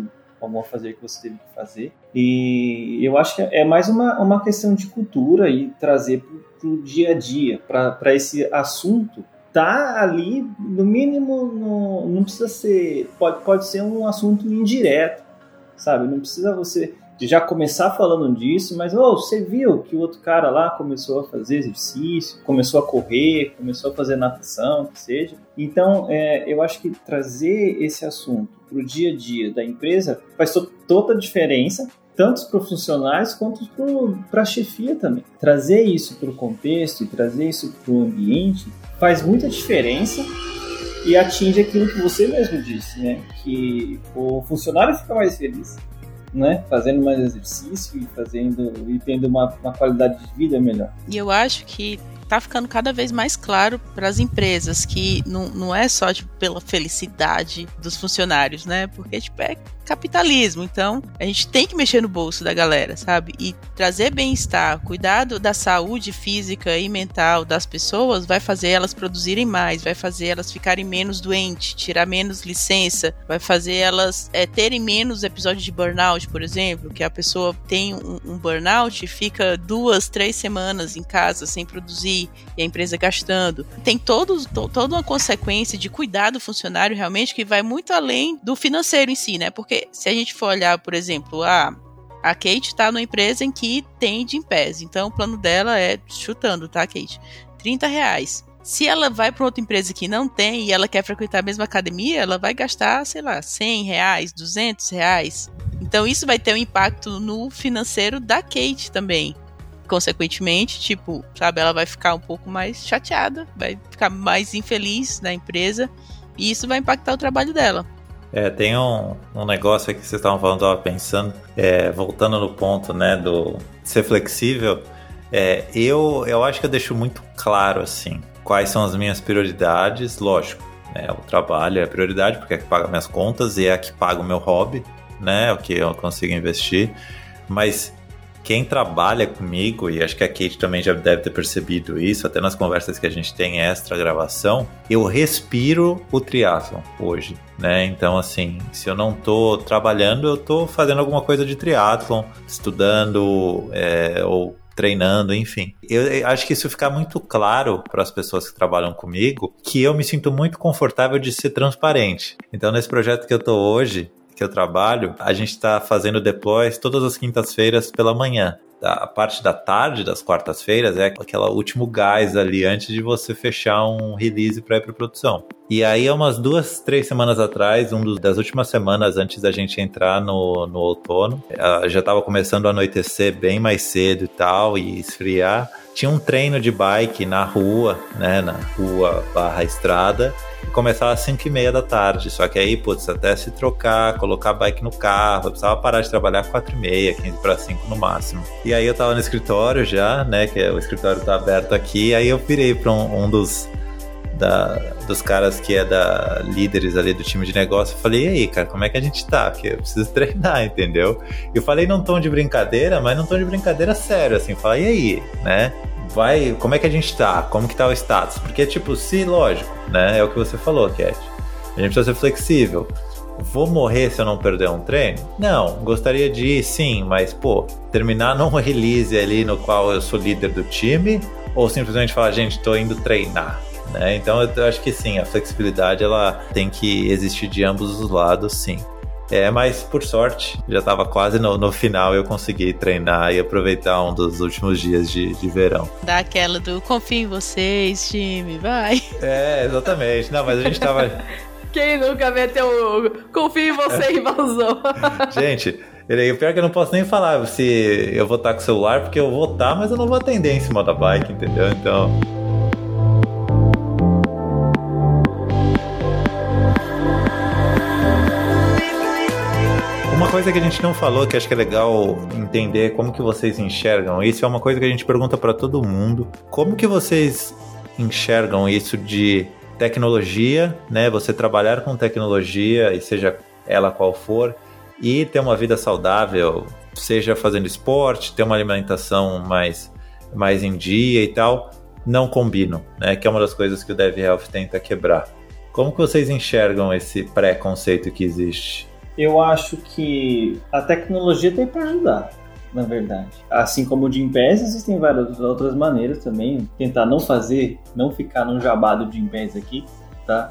alguma fazer que você teve que fazer. E eu acho que é mais uma, uma questão de cultura e trazer para o dia a dia, para esse assunto tá ali, no mínimo, no, não precisa ser, pode, pode ser um assunto indireto, sabe? Não precisa você já começar falando disso, mas oh, você viu que o outro cara lá começou a fazer exercício, começou a correr, começou a fazer natação, que seja. Então, é, eu acho que trazer esse assunto para o dia a dia da empresa faz toda a diferença, tanto para os funcionários quanto para a chefia também. Trazer isso para o contexto trazer isso para o ambiente faz muita diferença e atinge aquilo que você mesmo disse, né? Que o funcionário fica mais feliz, né? Fazendo mais exercício e fazendo e tendo uma, uma qualidade de vida melhor. E eu acho que tá ficando cada vez mais claro para as empresas que não, não é só tipo, pela felicidade dos funcionários, né? Porque tipo, é capitalismo. Então, a gente tem que mexer no bolso da galera, sabe? E trazer bem-estar, cuidado da saúde física e mental das pessoas vai fazer elas produzirem mais, vai fazer elas ficarem menos doentes, tirar menos licença, vai fazer elas é, terem menos episódios de burnout, por exemplo, que a pessoa tem um, um burnout e fica duas, três semanas em casa sem produzir e a empresa gastando. Tem todos, to, toda uma consequência de cuidar do funcionário realmente que vai muito além do financeiro em si, né? Porque porque se a gente for olhar, por exemplo, a, a Kate está numa empresa em que tem de pés. Então o plano dela é, chutando, tá, Kate? 30 reais. Se ela vai para outra empresa que não tem e ela quer frequentar a mesma academia, ela vai gastar, sei lá, 100 reais, 200 reais. Então isso vai ter um impacto no financeiro da Kate também. Consequentemente, tipo, sabe, ela vai ficar um pouco mais chateada, vai ficar mais infeliz na empresa e isso vai impactar o trabalho dela. É, tem um, um negócio aqui que vocês estavam falando, estava pensando, é, voltando no ponto, né, do ser flexível, é, eu, eu acho que eu deixo muito claro, assim, quais são as minhas prioridades, lógico, né, o trabalho é a prioridade, porque é que paga minhas contas e é a que paga o meu hobby, né, o que eu consigo investir, mas quem trabalha comigo, e acho que a Kate também já deve ter percebido isso, até nas conversas que a gente tem extra gravação, eu respiro o triatlon hoje, né? Então, assim, se eu não tô trabalhando, eu tô fazendo alguma coisa de triatlon, estudando é, ou treinando, enfim. Eu acho que isso fica muito claro para as pessoas que trabalham comigo, que eu me sinto muito confortável de ser transparente. Então, nesse projeto que eu tô hoje, que eu trabalho, a gente está fazendo deploys todas as quintas-feiras pela manhã. A parte da tarde das quartas-feiras é aquela último gás ali antes de você fechar um release para ir para produção. E aí, umas duas, três semanas atrás, um dos, das últimas semanas antes da gente entrar no, no outono, já estava começando a anoitecer bem mais cedo e tal, e esfriar. Tinha um treino de bike na rua, né, na rua barra estrada, começava às 5 e meia da tarde. Só que aí, putz, até se trocar, colocar a bike no carro, eu precisava parar de trabalhar às 4 e meia, 15 para 5 no máximo. E aí eu tava no escritório já, né? Que o escritório tá aberto aqui. Aí eu virei para um, um dos. Da, dos caras que é da líderes ali do time de negócio, eu falei, e aí, cara, como é que a gente tá? Que eu preciso treinar, entendeu? Eu falei num tom de brincadeira, mas num tom de brincadeira sério, assim, falei, e aí, né? vai, como é que a gente tá? Como que tá o status? Porque, tipo, se, lógico, né? É o que você falou, Cat. A gente precisa ser flexível. Vou morrer se eu não perder um treino? Não, gostaria de ir sim, mas, pô, terminar num release ali no qual eu sou líder do time, ou simplesmente falar, gente, tô indo treinar. Né? Então eu acho que sim, a flexibilidade ela tem que existir de ambos os lados, sim. É, mas por sorte, já estava quase no, no final eu consegui treinar e aproveitar um dos últimos dias de, de verão. Dá aquela do confio em vocês, time, vai. É, exatamente. Não, mas a gente tava. Quem nunca meteu confio em você e vazou? gente. O pior é que eu não posso nem falar se eu vou estar com o celular, porque eu vou estar, mas eu não vou atender em cima da bike, entendeu? Então. Coisa que a gente não falou, que acho que é legal entender como que vocês enxergam isso, é uma coisa que a gente pergunta para todo mundo. Como que vocês enxergam isso de tecnologia, né? Você trabalhar com tecnologia, e seja ela qual for, e ter uma vida saudável, seja fazendo esporte, ter uma alimentação mais, mais em dia e tal, não combinam, né? Que é uma das coisas que o Dev Health tenta quebrar. Como que vocês enxergam esse preconceito que existe? Eu acho que a tecnologia tem para ajudar, na verdade. Assim como o Jim Pass, existem várias outras maneiras também. Tentar não fazer, não ficar num jabado de Jim Pass aqui, tá?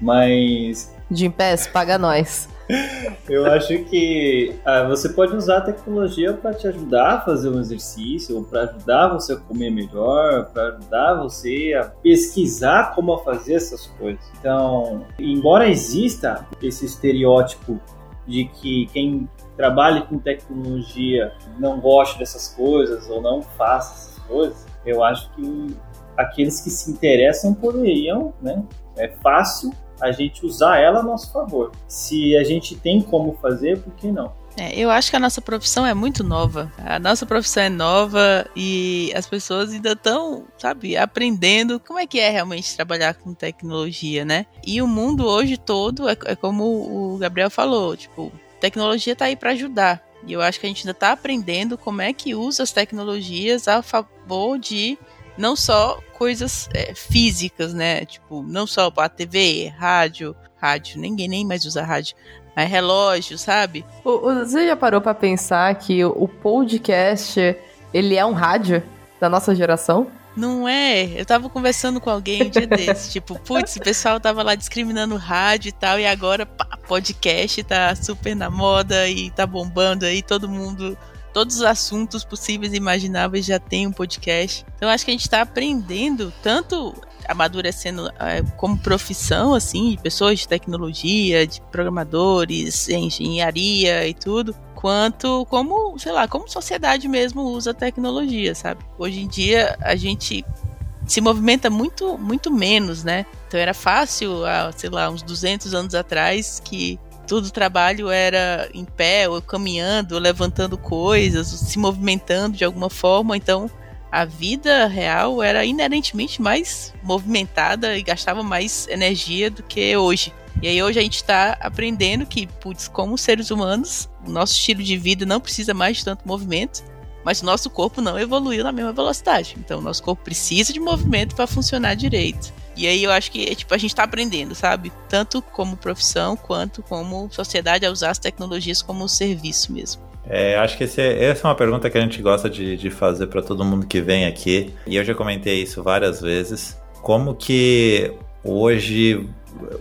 Mas. Jim Pass, paga nós. Eu acho que ah, você pode usar a tecnologia para te ajudar a fazer um exercício, para ajudar você a comer melhor, para ajudar você a pesquisar como fazer essas coisas. Então, embora exista esse estereótipo de que quem trabalha com tecnologia não gosta dessas coisas ou não faça essas coisas, eu acho que aqueles que se interessam poderiam, né, é fácil a gente usar ela a nosso favor. Se a gente tem como fazer, por que não? É, eu acho que a nossa profissão é muito nova. A nossa profissão é nova e as pessoas ainda estão, sabe, aprendendo como é que é realmente trabalhar com tecnologia, né? E o mundo hoje todo é, é como o Gabriel falou, tipo, tecnologia está aí para ajudar. E eu acho que a gente ainda está aprendendo como é que usa as tecnologias a favor de não só coisas é, físicas, né? Tipo, não só a TV, rádio, rádio, ninguém nem mais usa rádio, mas relógio, sabe? Você já parou para pensar que o podcast, ele é um rádio da nossa geração? Não é? Eu tava conversando com alguém um dia desse, tipo, putz, o pessoal tava lá discriminando rádio e tal, e agora, pá, podcast tá super na moda e tá bombando aí, todo mundo todos os assuntos possíveis e imagináveis já tem um podcast. Então acho que a gente está aprendendo tanto amadurecendo é, como profissão, assim, de pessoas de tecnologia, de programadores, engenharia e tudo, quanto como, sei lá, como sociedade mesmo usa tecnologia, sabe? Hoje em dia a gente se movimenta muito, muito menos, né? Então era fácil, sei lá, uns 200 anos atrás, que todo o trabalho era em pé, ou caminhando, levantando coisas, se movimentando de alguma forma. Então, a vida real era inerentemente mais movimentada e gastava mais energia do que hoje. E aí hoje a gente está aprendendo que, putz, como seres humanos, o nosso estilo de vida não precisa mais de tanto movimento, mas o nosso corpo não evoluiu na mesma velocidade. Então o nosso corpo precisa de movimento para funcionar direito. E aí eu acho que tipo, a gente está aprendendo, sabe? Tanto como profissão quanto como sociedade a usar as tecnologias como serviço mesmo. É, acho que esse, é, essa é uma pergunta que a gente gosta de, de fazer para todo mundo que vem aqui. E eu já comentei isso várias vezes. Como que hoje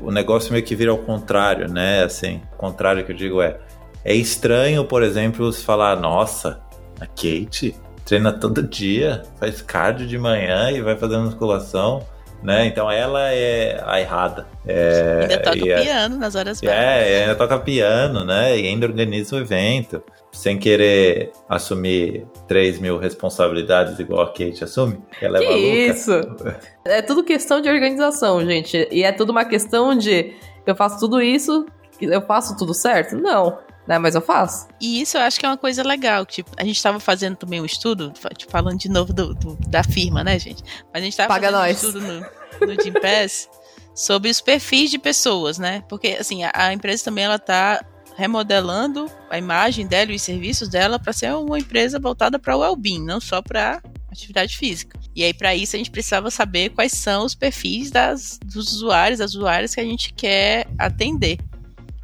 o negócio meio que vira ao contrário, né? Assim, o contrário que eu digo é. É estranho, por exemplo, se falar, nossa, a Kate treina todo dia, faz cardio de manhã e vai fazendo musculação né? Então ela é a errada. É, ainda toca é, piano nas horas vagas. É, ainda toca piano, né? E ainda organiza o evento. Sem querer assumir 3 mil responsabilidades igual a Kate assume. Ela é que maluca. Isso! É tudo questão de organização, gente. E é tudo uma questão de eu faço tudo isso, eu faço tudo certo? Não né? Mas eu faço. E isso eu acho que é uma coisa legal. Tipo, a gente estava fazendo também um estudo, tipo, falando de novo do, do, da firma, né, gente? Mas a gente estava fazendo nós. um estudo no, no Jim Pass sobre os perfis de pessoas, né? Porque, assim, a, a empresa também, ela tá remodelando a imagem dela e os serviços dela para ser uma empresa voltada para o well-being, não só para atividade física. E aí, para isso, a gente precisava saber quais são os perfis das, dos usuários, das usuárias que a gente quer atender.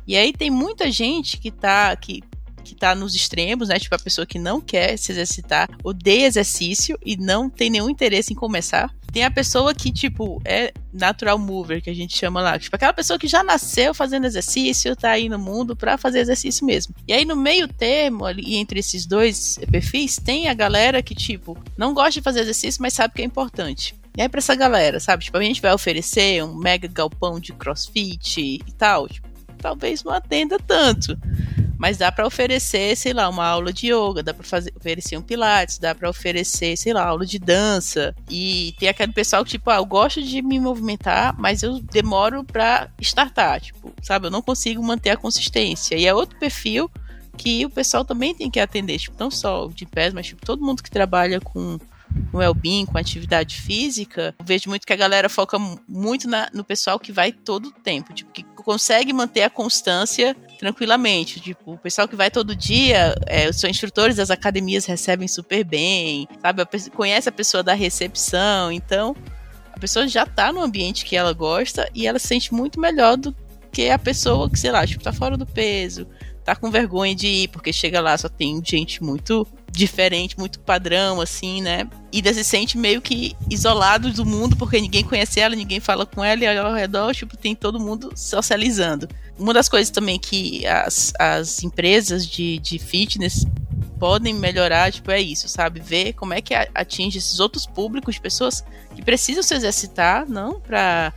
E aí tem muita gente que tá, que, que tá nos extremos, né? Tipo, a pessoa que não quer se exercitar, odeia exercício e não tem nenhum interesse em começar. Tem a pessoa que, tipo, é natural mover, que a gente chama lá. Tipo, aquela pessoa que já nasceu fazendo exercício, tá aí no mundo pra fazer exercício mesmo. E aí, no meio termo, ali, entre esses dois perfis, tem a galera que, tipo, não gosta de fazer exercício, mas sabe que é importante. E aí, pra essa galera, sabe? Tipo, a gente vai oferecer um mega galpão de crossfit e tal. Tipo, talvez não atenda tanto. Mas dá para oferecer, sei lá, uma aula de yoga, dá para oferecer um pilates, dá para oferecer, sei lá, aula de dança. E tem aquele pessoal que tipo, ah, eu gosto de me movimentar, mas eu demoro para startar, tipo, sabe? Eu não consigo manter a consistência. E é outro perfil que o pessoal também tem que atender, tipo, não só o de pés, mas tipo, todo mundo que trabalha com com well-being, com atividade física, eu vejo muito que a galera foca muito na, no pessoal que vai todo o tempo, tipo, que consegue manter a constância tranquilamente. Tipo, o pessoal que vai todo dia, é, os instrutores das academias recebem super bem, sabe? Conhece a pessoa da recepção, então a pessoa já tá no ambiente que ela gosta e ela se sente muito melhor do que a pessoa que, sei lá, tipo, tá fora do peso, tá com vergonha de ir, porque chega lá só tem gente muito diferente, muito padrão, assim, né? E se sente meio que isolado do mundo, porque ninguém conhece ela, ninguém fala com ela, e ao redor, tipo, tem todo mundo socializando. Uma das coisas também que as, as empresas de, de fitness podem melhorar, tipo, é isso, sabe? Ver como é que atinge esses outros públicos de pessoas que precisam se exercitar, não pra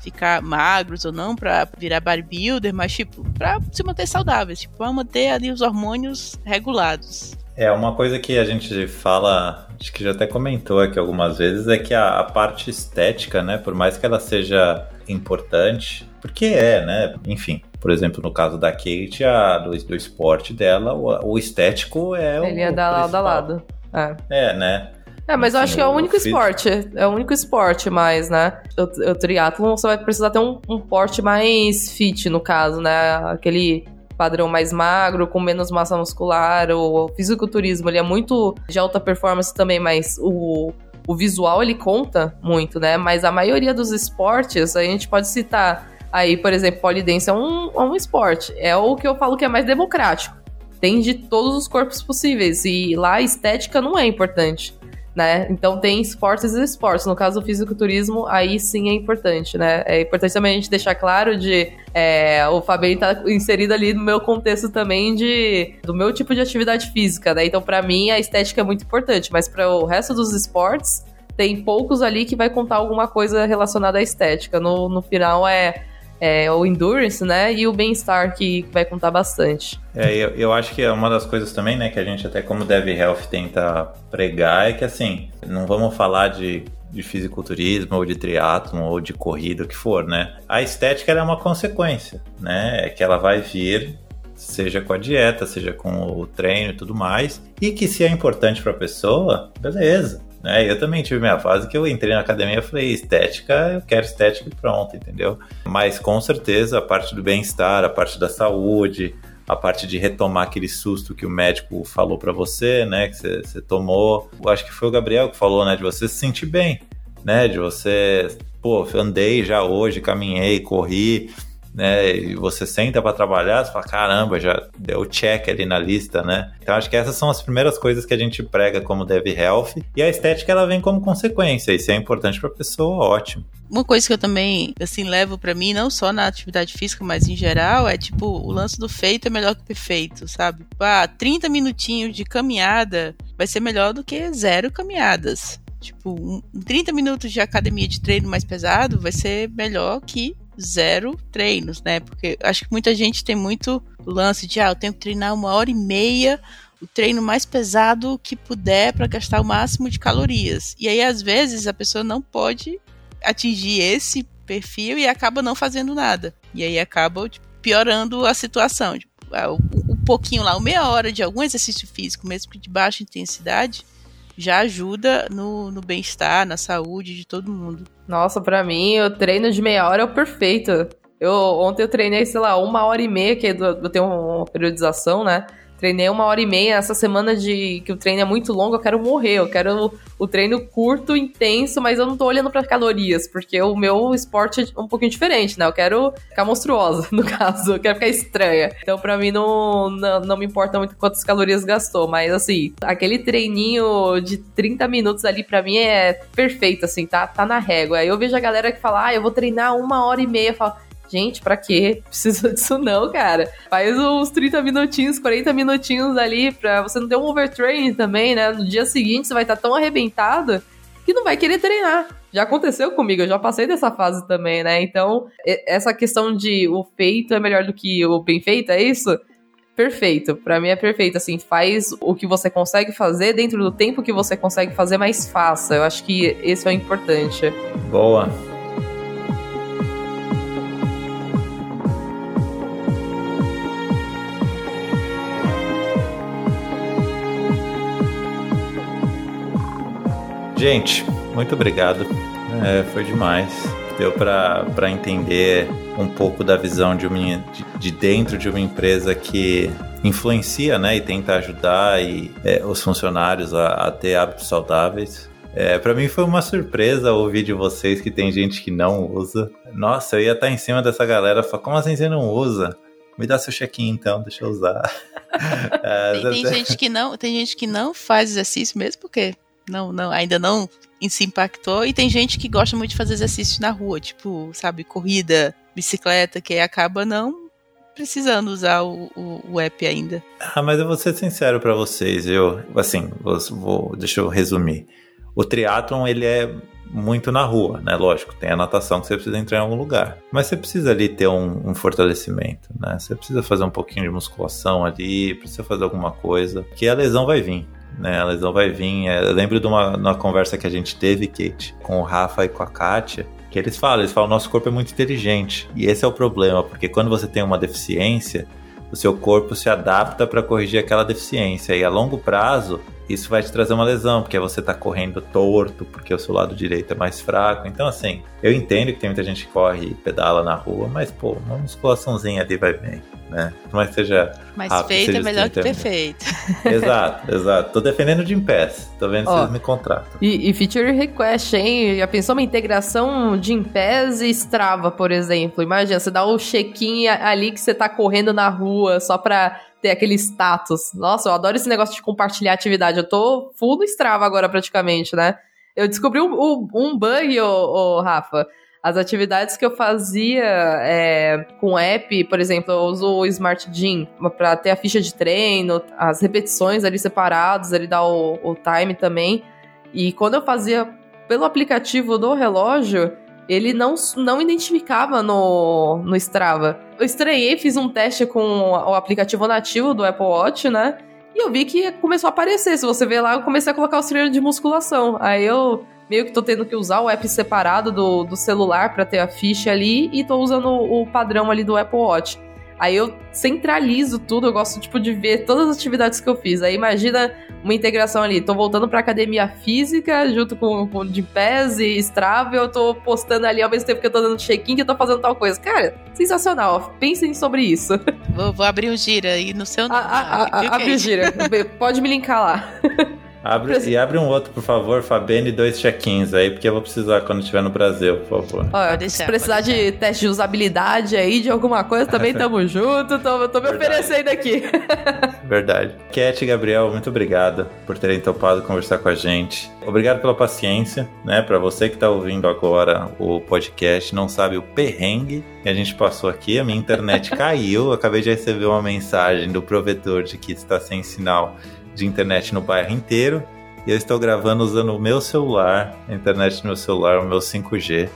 ficar magros ou não, pra virar bodybuilder, mas, tipo, pra se manter saudáveis, tipo, pra manter ali os hormônios regulados. É, uma coisa que a gente fala, acho que já até comentou aqui algumas vezes, é que a, a parte estética, né, por mais que ela seja importante, porque é, né? Enfim, por exemplo, no caso da Kate, a, do, do esporte dela, o, o estético é Ele o. Ele é da lado a lado. É. é, né? É, mas eu acho que é o único esporte. É o único esporte mais, né? O, o triatlon você vai precisar ter um, um porte mais fit, no caso, né? Aquele padrão mais magro, com menos massa muscular. O fisiculturismo, ele é muito de alta performance também, mas o, o visual, ele conta muito, né? Mas a maioria dos esportes, a gente pode citar aí, por exemplo, polidense é um, é um esporte. É o que eu falo que é mais democrático. Tem de todos os corpos possíveis. E lá a estética não é importante né? Então tem esportes e esportes. No caso do fisiculturismo, aí sim é importante, né? É importante também a gente deixar claro de é, o Fabinho tá inserido ali no meu contexto também de do meu tipo de atividade física, né? Então para mim a estética é muito importante, mas para o resto dos esportes tem poucos ali que vai contar alguma coisa relacionada à estética. No, no final é é, o endurance, né? E o bem-estar que vai contar bastante. É, eu, eu acho que é uma das coisas também, né, que a gente até como Dev Health tenta pregar é que assim, não vamos falar de de fisiculturismo ou de triatlon ou de corrida, o que for, né? A estética é uma consequência, né? É que ela vai vir seja com a dieta, seja com o treino e tudo mais, e que se é importante para a pessoa, beleza. Né? Eu também tive minha fase que eu entrei na academia e falei, estética, eu quero estética e pronto, entendeu? Mas com certeza a parte do bem-estar, a parte da saúde, a parte de retomar aquele susto que o médico falou para você, né, que você, tomou. Eu acho que foi o Gabriel que falou, né, de você se sentir bem, né, de você, pô, andei já hoje, caminhei, corri, né? E você senta para trabalhar, você fala, caramba, já deu check ali na lista, né? Então acho que essas são as primeiras coisas que a gente prega como Dev Health. E a estética ela vem como consequência. E é importante para a pessoa, ótimo. Uma coisa que eu também, assim, levo para mim, não só na atividade física, mas em geral, é tipo, o lance do feito é melhor que perfeito, sabe? Ah, 30 minutinhos de caminhada vai ser melhor do que zero caminhadas. Tipo, um, 30 minutos de academia de treino mais pesado vai ser melhor que zero treinos, né? Porque acho que muita gente tem muito lance de, ah, eu tenho que treinar uma hora e meia, o treino mais pesado que puder para gastar o máximo de calorias. E aí, às vezes, a pessoa não pode atingir esse perfil e acaba não fazendo nada. E aí acaba tipo, piorando a situação. Tipo, ah, um pouquinho lá, uma meia hora de algum exercício físico, mesmo que de baixa intensidade, já ajuda no, no bem-estar, na saúde de todo mundo. Nossa, para mim, o treino de meia hora é o perfeito. Eu, ontem eu treinei, sei lá, uma hora e meia, que eu tenho uma periodização, né? Treinei uma hora e meia. Essa semana de que o treino é muito longo, eu quero morrer. Eu quero o, o treino curto, intenso, mas eu não tô olhando para calorias, porque o meu esporte é um pouquinho diferente, né? Eu quero ficar monstruosa, no caso. Eu quero ficar estranha. Então, para mim, não, não, não, me importa muito quantas calorias gastou. Mas, assim, aquele treininho de 30 minutos ali, para mim, é perfeito, assim, tá, tá na régua. Aí eu vejo a galera que fala, ah, eu vou treinar uma hora e meia. Eu falo, Gente, pra quê? Precisa disso não, cara. Faz uns 30 minutinhos, 40 minutinhos ali pra você não ter um overtraining também, né? No dia seguinte você vai estar tá tão arrebentado que não vai querer treinar. Já aconteceu comigo, eu já passei dessa fase também, né? Então, essa questão de o feito é melhor do que o bem feito, é isso? Perfeito, para mim é perfeito. Assim, faz o que você consegue fazer dentro do tempo que você consegue fazer, mas faça. Eu acho que esse é o importante. Boa. Gente, muito obrigado. É, foi demais. Deu para entender um pouco da visão de, uma, de, de, dentro de uma empresa que influencia né, e tenta ajudar e, é, os funcionários a, a, ter hábitos saudáveis. É, para mim foi uma surpresa ouvir de vocês que tem gente que não usa. Nossa, eu ia estar em cima dessa galera falar, como assim você não usa? Me dá seu check-in então, deixa eu usar. é, tem, tem gente que não, tem gente que não faz exercício mesmo porque não, não, ainda não se impactou. E tem gente que gosta muito de fazer exercício na rua, tipo, sabe, corrida, bicicleta, que acaba não precisando usar o, o, o app ainda. Ah, mas eu vou ser sincero para vocês, eu, assim, vou, vou, deixa eu resumir. O triatlon, ele é muito na rua, né? Lógico, tem a natação que você precisa entrar em algum lugar. Mas você precisa ali ter um, um, fortalecimento, né? Você precisa fazer um pouquinho de musculação ali, precisa fazer alguma coisa, que a lesão vai vir né? A lesão vai vir. É, eu lembro de uma, uma conversa que a gente teve, Kate, com o Rafa e com a Kátia, Que eles falam, eles falam, nosso corpo é muito inteligente. E esse é o problema, porque quando você tem uma deficiência, o seu corpo se adapta para corrigir aquela deficiência. E a longo prazo, isso vai te trazer uma lesão, porque você está correndo torto, porque o seu lado direito é mais fraco. Então, assim, eu entendo que tem muita gente que corre e pedala na rua, mas, pô, uma musculaçãozinha ali vai bem, né? Mas seja. Mais rápido, é melhor que 30 perfeito. Exato, exato. Tô defendendo de Impass. Tô vendo se Ó. eles me contratam. E, e feature request, hein? Já pensou uma integração de Pass e Strava, por exemplo? Imagina, você dá o check-in ali que você tá correndo na rua só pra ter aquele status. Nossa, eu adoro esse negócio de compartilhar atividade. Eu tô full no Strava agora, praticamente, né? Eu descobri um, um- um bug, ô, ô, Rafa. As atividades que eu fazia é, com app, por exemplo, eu uso o Smart Gym pra ter a ficha de treino, as repetições ali separados, ele dá o, o time também. E quando eu fazia pelo aplicativo do relógio, ele não, não identificava no, no Strava. Eu estranhei, fiz um teste com o aplicativo nativo do Apple Watch, né? E eu vi que começou a aparecer. Se você ver lá, eu comecei a colocar os treinos de musculação. Aí eu meio que tô tendo que usar o app separado do, do celular pra ter a ficha ali e tô usando o, o padrão ali do Apple Watch. Aí eu centralizo tudo, eu gosto tipo de ver todas as atividades que eu fiz. Aí imagina uma integração ali, tô voltando pra academia física junto com, o Gympass e Strava, eu tô postando ali ao mesmo tempo que eu tô dando check-in que eu tô fazendo tal coisa. Cara, sensacional. Pensem sobre isso. Vou, vou abrir um gira aí no seu A- a- a- Viu que é Abre o isso? gira. Pode me linkar lá. Abre, e abre um outro, por favor, Fabene, dois check-ins aí, porque eu vou precisar quando estiver no Brasil, por favor. Ó, Pode se precisar de teste de usabilidade aí, de alguma coisa, também tamo junto. Tô, tô me Verdade. oferecendo aqui. Verdade. Cat e Gabriel, muito obrigado por terem topado conversar com a gente. Obrigado pela paciência, né? Para você que tá ouvindo agora o podcast, não sabe o perrengue que a gente passou aqui. A minha internet caiu. Acabei de receber uma mensagem do provedor de que está sem sinal de internet no bairro inteiro. E eu estou gravando usando o meu celular, a internet no meu celular, o meu 5G.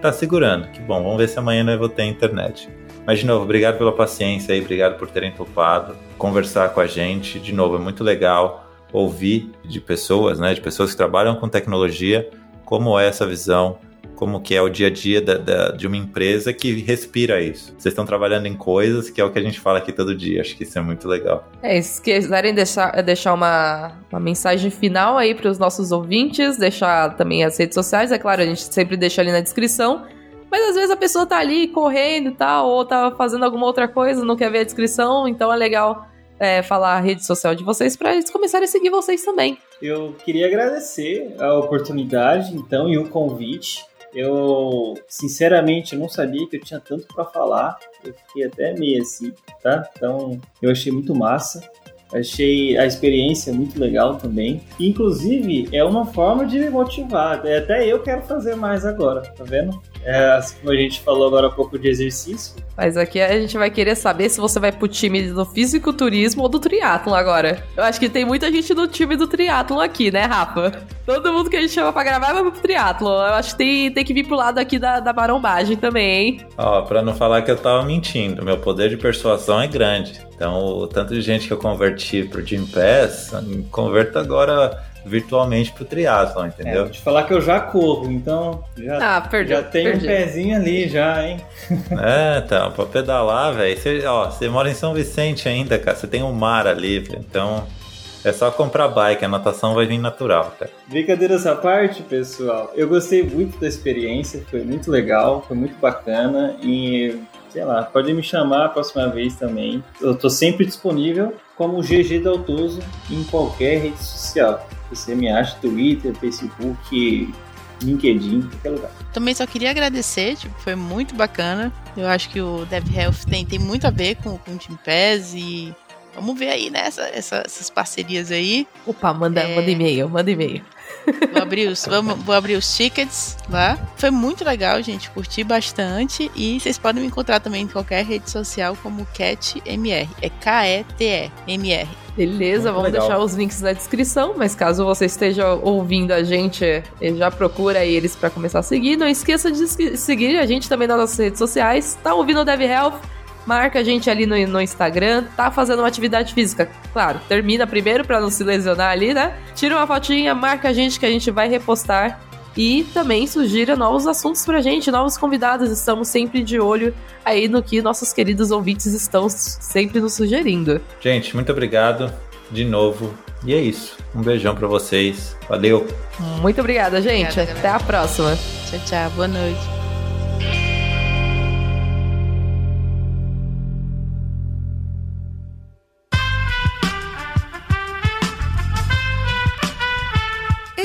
Tá segurando, que bom. Vamos ver se amanhã eu vou ter internet. Mas, de novo, obrigado pela paciência aí, obrigado por terem topado conversar com a gente. De novo, é muito legal ouvir de pessoas, né, de pessoas que trabalham com tecnologia, como é essa visão, como que é o dia a dia da- da- de uma empresa que respira isso. Vocês estão trabalhando em coisas que é o que a gente fala aqui todo dia. Acho que isso é muito legal. É, se quiserem deixar, deixar uma, uma mensagem final aí para os nossos ouvintes, deixar também as redes sociais, é claro, a gente sempre deixa ali na descrição. Mas às vezes a pessoa tá ali correndo e tal, ou tá fazendo alguma outra coisa, não quer ver a descrição, então é legal é, falar a rede social de vocês para eles começarem a seguir vocês também. Eu queria agradecer a oportunidade, então, e o convite. Eu, sinceramente, não sabia que eu tinha tanto para falar. Eu fiquei até meio assim, tá? Então, eu achei muito massa. Achei a experiência muito legal também. Inclusive, é uma forma de me motivar. É, Até eu quero fazer mais agora, tá vendo? É, assim como a gente falou agora há pouco de exercício. Mas aqui a gente vai querer saber se você vai pro time do fisiculturismo ou do triatlon agora. Eu acho que tem muita gente do time do triatlon aqui, né, Rafa? Todo mundo que a gente chama pra gravar vai pro triatlon. Eu acho que tem, tem que vir pro lado aqui da, da marombagem também, hein? Ó, pra não falar que eu tava mentindo, meu poder de persuasão é grande. Então, o tanto de gente que eu converti pro Gym Pass, converto agora virtualmente pro triatlon, É, entendeu? vou te falar que eu já corro, então já, Ah, perdeu. já tem um perdi. pezinho ali já, hein? É, então, pra pedalar, velho. Você, mora em São Vicente ainda, cara. Você tem um mar ali, velho. Então, é só comprar bike, a natação vai vir natural, cara. Brincadeiras à parte, pessoal, eu gostei muito da experiência, foi muito legal, foi muito bacana e, sei lá, pode me chamar a próxima vez também. Eu tô sempre disponível como GG Daltoso em qualquer rede social. Você me acha Twitter, Facebook, LinkedIn, qualquer lugar. Também só queria agradecer, tipo, foi muito bacana. Eu acho que o Dev Health tem, tem muito a ver com, com o Team Pass e vamos ver aí, né, essa- essa- essas parcerias aí. Opa, manda, É. manda e-mail, manda e-mail. Vou abrir os, vamos, vou abrir os tickets lá. Foi muito legal, gente. Curti bastante. E vocês podem me encontrar também em qualquer rede social como CatMR. É K-E-T-E-M-R. Beleza, Muito vamos legal. deixar os links na descrição, mas caso você esteja ouvindo a gente, eh, já procura eles pra começar a seguir. Não esqueça de se- seguir a gente também nas nossas redes sociais. Tá ouvindo o Dev Health? Marca a gente ali no, no Instagram, tá fazendo uma atividade física. Claro, termina primeiro pra não se lesionar ali, né? Tira uma fotinha, marca a gente que a gente vai repostar E também sugira novos assuntos pra gente, novos convidados. Estamos sempre de olho aí no que nossos queridos ouvintes estão sempre nos sugerindo. Gente, muito obrigado de novo. E é isso. Um beijão para vocês. Valeu. Muito obrigada, gente. Obrigada, Até a próxima. Tchau, tchau. Boa noite.